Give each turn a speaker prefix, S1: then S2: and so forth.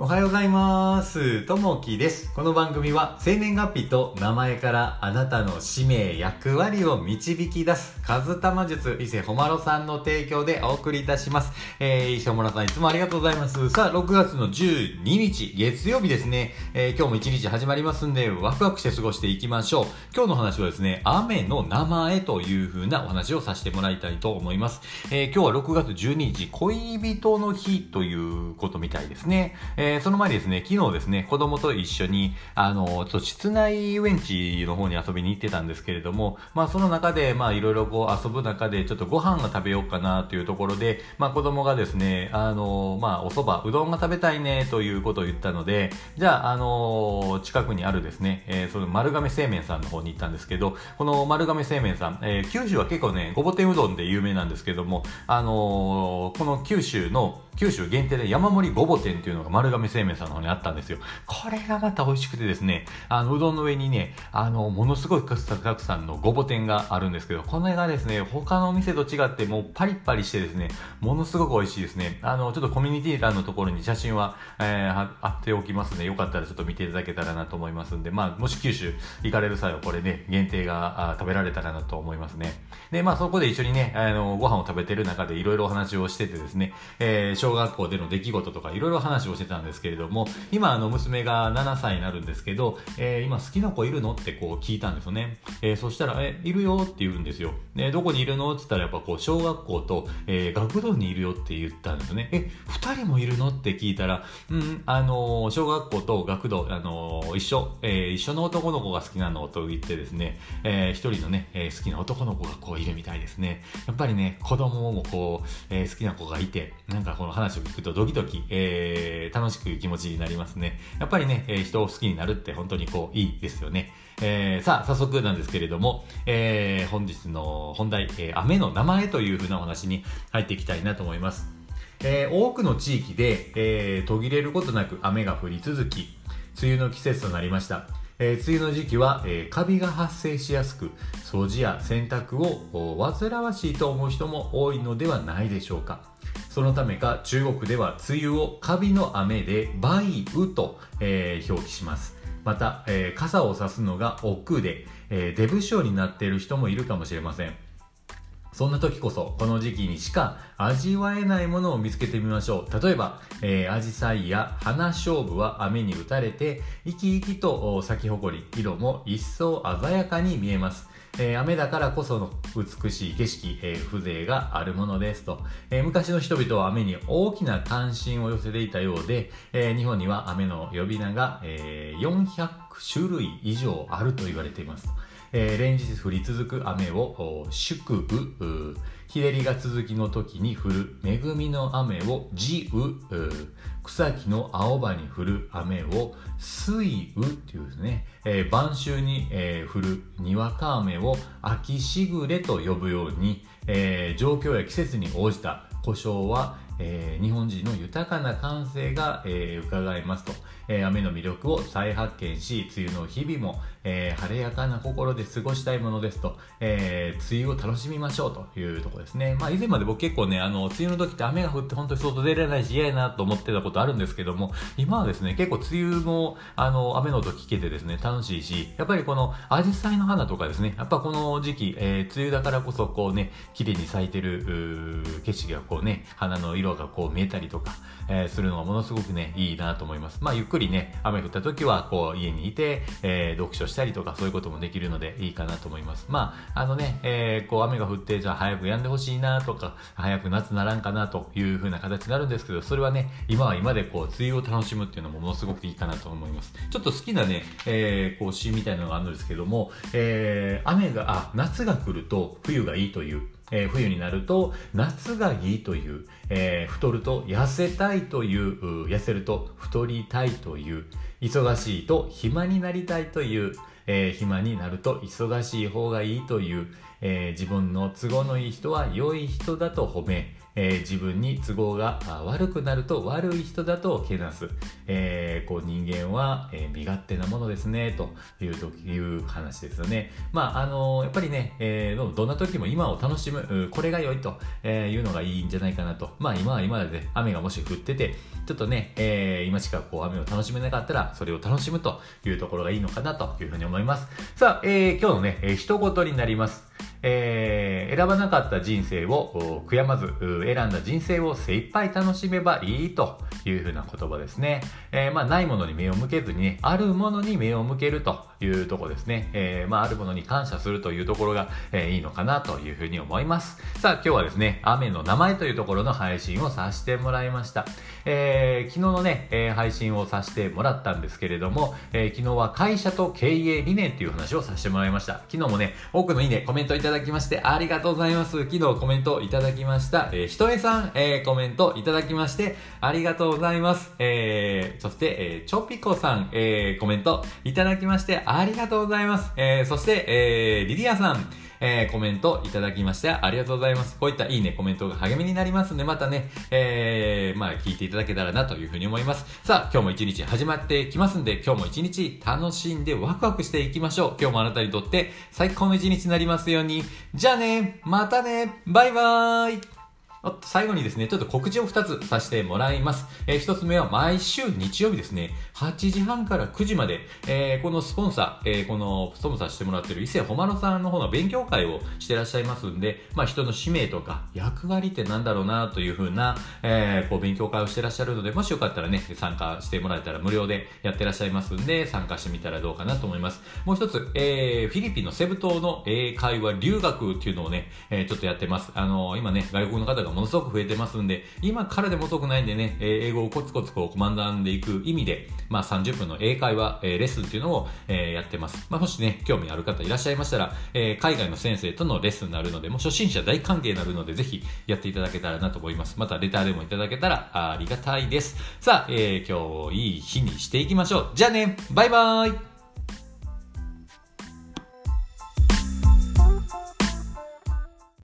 S1: おはようございます。ともきです。この番組は生年月日と名前からあなたの使命、役割を導き出す、カズタマ術、伊勢ほまろさんの提供でお送りいたします。えー、伊勢ほまろさんいつもありがとうございます。さあ、6月の12日、月曜日ですね。えー、今日も一日始まりますんで、ワクワクして過ごしていきましょう。今日の話はですね、雨の名前という風なお話をさせてもらいたいと思います。えー、今日は6月12日、恋人の日ということみたいですね。え、その前にですね、昨日ですね、子供と一緒に、あの、ちょっと室内遊園地の方に遊びに行ってたんですけれども、まあその中で、まあいろいろこう遊ぶ中で、ちょっとご飯が食べようかなというところで、まあ子供がですね、あの、まあお蕎麦、うどんが食べたいねということを言ったので、じゃあ、あの、近くにあるですね、えー、その丸亀製麺さんの方に行ったんですけど、この丸亀製麺さん、えー、九州は結構ね、ごぼ天うどんで有名なんですけども、あのこの九州の九州限定で山盛りごぼ天っていうのが丸亀製麺さんの方にあったんですよ。これがまた美味しくてですね、あの、うどんの上にね、あの、ものすごいたくさんのごぼ天があるんですけど、これがですね、他のお店と違ってもうパリッパリしてですね、ものすごく美味しいですね。あの、ちょっとコミュニティ欄のところに写真は、えー、貼っておきますので、よかったらちょっと見ていただけたらなと思いますんで、まあ、もし九州行かれる際はこれね、限定が食べられたらなと思いますね。で、まあ、そこで一緒にね、あの、ご飯を食べてる中でいろいろお話をしててですね、えー、小学校での出来事とかいろいろ話をしてたんですですけれども、今あの娘が7歳になるんですけど、えー、今好きな子いるのってこう聞いたんですよね。えー、そしたら、え、いるよって言うんですよ。で、どこにいるのって言ったらやっぱこう小学校と、えー、学童にいるよって言ったんですよね。え、二人もいるのって聞いたら、うん、あの小学校と学童、あの一緒、え一緒の男の子が好きなのと言ってですね、え一人のね、え好きな男の子がこういるみたいですね。やっぱりね、子供もこう、え好きな子がいて、なんかこの話を聞くとドキドキ、え楽しく気持ちになりますね。やっぱりね、え人を好きになるって本当にこう、いいですよね。えー、さあ、早速なんですけれども、えー、本日の本題、えー、雨の名前というふうなお話に入っていきたいなと思います。えー、多くの地域で、えー、途切れることなく雨が降り続き、梅雨の季節となりました。えー、梅雨の時期は、えー、カビが発生しやすく、掃除や洗濯を煩わしいと思う人も多いのではないでしょうか。そのためか中国では梅雨をカビの雨で梅雨と、えー、表記します。また、えー、傘を差すのが億劫で、えー、デブ症になっている人もいるかもしれません。そんな時こそ、この時期にしか味わえないものを見つけてみましょう。例えば、えー、アジサイや花勝負は雨に打たれて、生き生きと咲き誇り、色も一層鮮やかに見えます。えー、雨だからこその美しい景色、えー、風情があるものですと、えー、昔の人々は雨に大きな関心を寄せていたようで、え日本には雨の呼び名が、え400種類以上あると言われています。えー、連日降り続く雨を祝雨、日照りが続きの時に降る恵みの雨を地雨、草木の青葉に降る雨を水雨っていうですね、えー、晩秋に、えー、降るにわか雨を秋しぐれと呼ぶように、えー、状況や季節に応じた故障はえー、日本人の豊かな感性が、えー、伺えますと、えー、雨の魅力を再発見し、梅雨の日々も、え晴れやかな心で過ごしたいものですと、え梅雨を楽しみましょうというとこですね。まあ以前まで僕結構ね、あの、梅雨の時って雨が降って本当に外出れないし嫌やなと思ってたことあるんですけども、今はですね、結構梅雨も、あの、雨の音聞けてですね、楽しいし、やっぱりこの、アジサイの花とかですね、やっぱこの時期、え梅雨だからこそこうね、綺麗に咲いてる、景色がこうね、花の色がこう見えたりとか、えー、するのがものすごくね、いいなと思います。まあ、ゆっくりね、雨降った時は、こう、家にいて、えー、読書したりとか、そういうこともできるので、いいかなと思います。まあ、あのね、えー、こう、雨が降って、じゃあ早く止んでほしいなとか、早く夏ならんかなという風な形になるんですけど、それはね、今は今でこう、梅雨を楽しむっていうのもものすごくいいかなと思います。ちょっと好きなね、えー、こう、詩みたいなのがあるんですけども、えー、雨が、あ、夏が来ると冬がいいという、えー、冬になると夏がいいという、えー、太ると痩せたいという痩せると太りたいという忙しいと暇になりたいという、えー、暇になると忙しい方がいいという、えー、自分の都合のいい人は良い人だと褒め、えー、自分に都合が悪くなると悪い人だとけなす、えー、こう人間は、えー、身勝手なものですねというという話ですよね。まああのやっぱりね、えー、どんな時も今を楽しむこれが良いというのがいいんじゃないかなと。まあ今は今で、ね、雨がもし降っててちょっとね、えー、今しかこう雨を楽しめなかったらそれを楽しむというところがいいのかなというふうに思います。さあ、えー、今日のね、えー、一言になります。えー、選ばなかった人生を悔やまず、選んだ人生を精一杯楽しめばいいというふうな言葉ですね。えー、まあ、ないものに目を向けずにね、あるものに目を向けるというとこですね。えー、まあ、あるものに感謝するというところが、えー、いいのかなというふうに思います。さあ、今日はですね、雨の名前というところの配信をさせてもらいました。えー、昨日のね、えー、配信をさせてもらったんですけれども、えー、昨日は会社と経営理念という話をさせてもらいました。昨日もね、多くのいいね、コメントいたただきましてありがとうございます。昨日コメントいただきました。えー、ひとえさん、えー、コメントいただきましてありがとうございます。えー、そして、えー、ちょぴこさん、えー、コメントいただきましてありがとうございます。えー、そして、えー、リリアさん、えー、コメントいただきましてありがとうございます。こういったいいね、コメントが励みになりますんで、またね、えー、まあ、聞いていただけたらなというふうに思います。さあ、今日も一日始まってきますんで、今日も一日楽しんでワクワクしていきましょう。今日もあなたにとって最高の一日になりますように。じゃあね、またね、バイバーイ最後にですね、ちょっと告知を2つさせてもらいます。えー、1つ目は毎週日曜日ですね、8時半から9時まで、えー、このスポンサー、えー、このスポンサーしてもらってる伊勢ほまろさんの方の勉強会をしてらっしゃいますんで、まあ人の使命とか役割ってなんだろうなというふうな、えー、こう勉強会をしてらっしゃるので、もしよかったらね、参加してもらえたら無料でやってらっしゃいますんで、参加してみたらどうかなと思います。もう一つ、えー、フィリピンのセブ島の英会話留学っていうのをね、えー、ちょっとやってます。あの、今ね、外国の方がものすごく増えてますんで、今からでも遅くないんでねえ、英語をコツコツこうコマンダーでいく意味で、まあ30分の英会話、えー、レッスンっていうのを、えー、やってます。まあもしね、興味ある方いらっしゃいましたら、えー、海外の先生とのレッスンになるので、もう初心者大歓迎になるので、ぜひやっていただけたらなと思います。またレターでもいただけたらありがたいです。さあ、えー、今日いい日にしていきましょう。じゃあね、バイバーイ